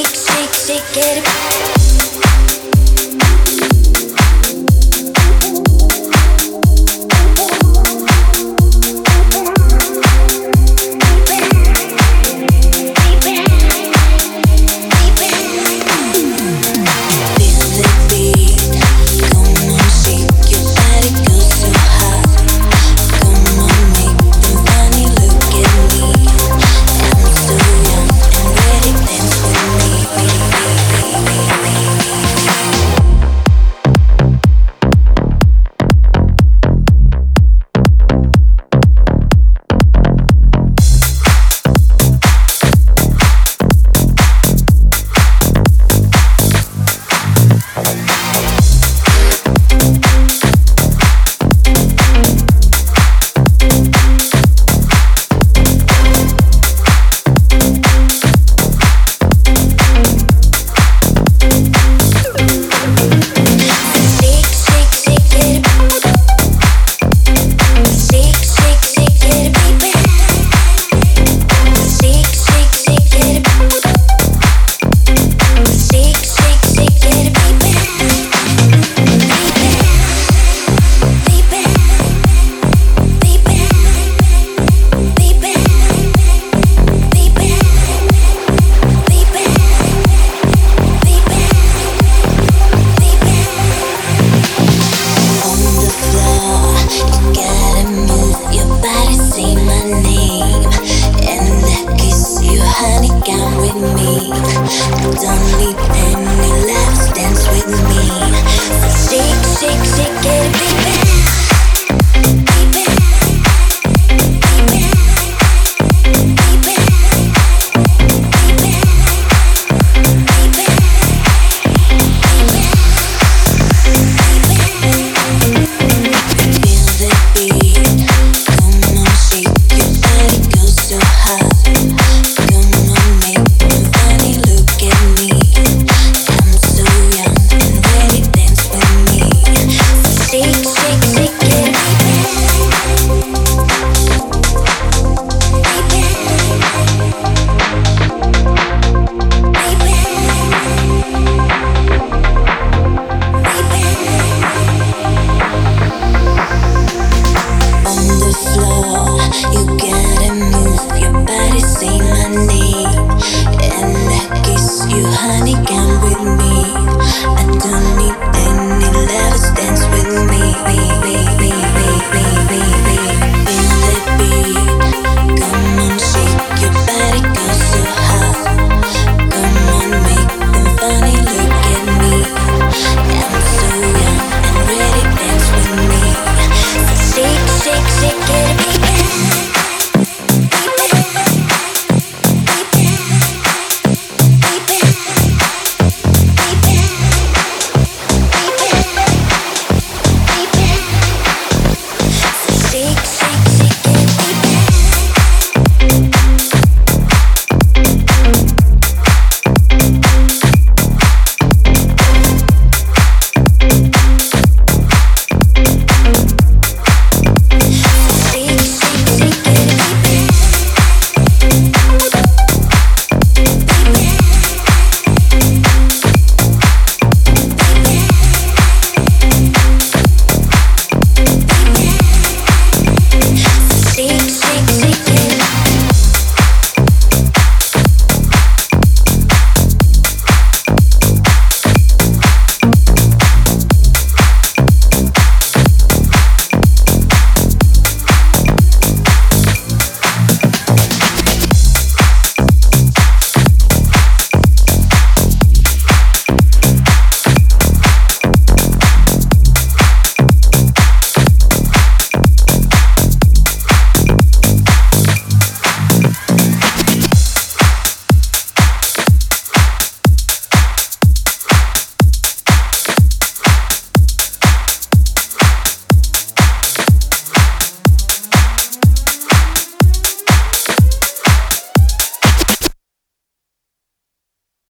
shake, shake, shake it.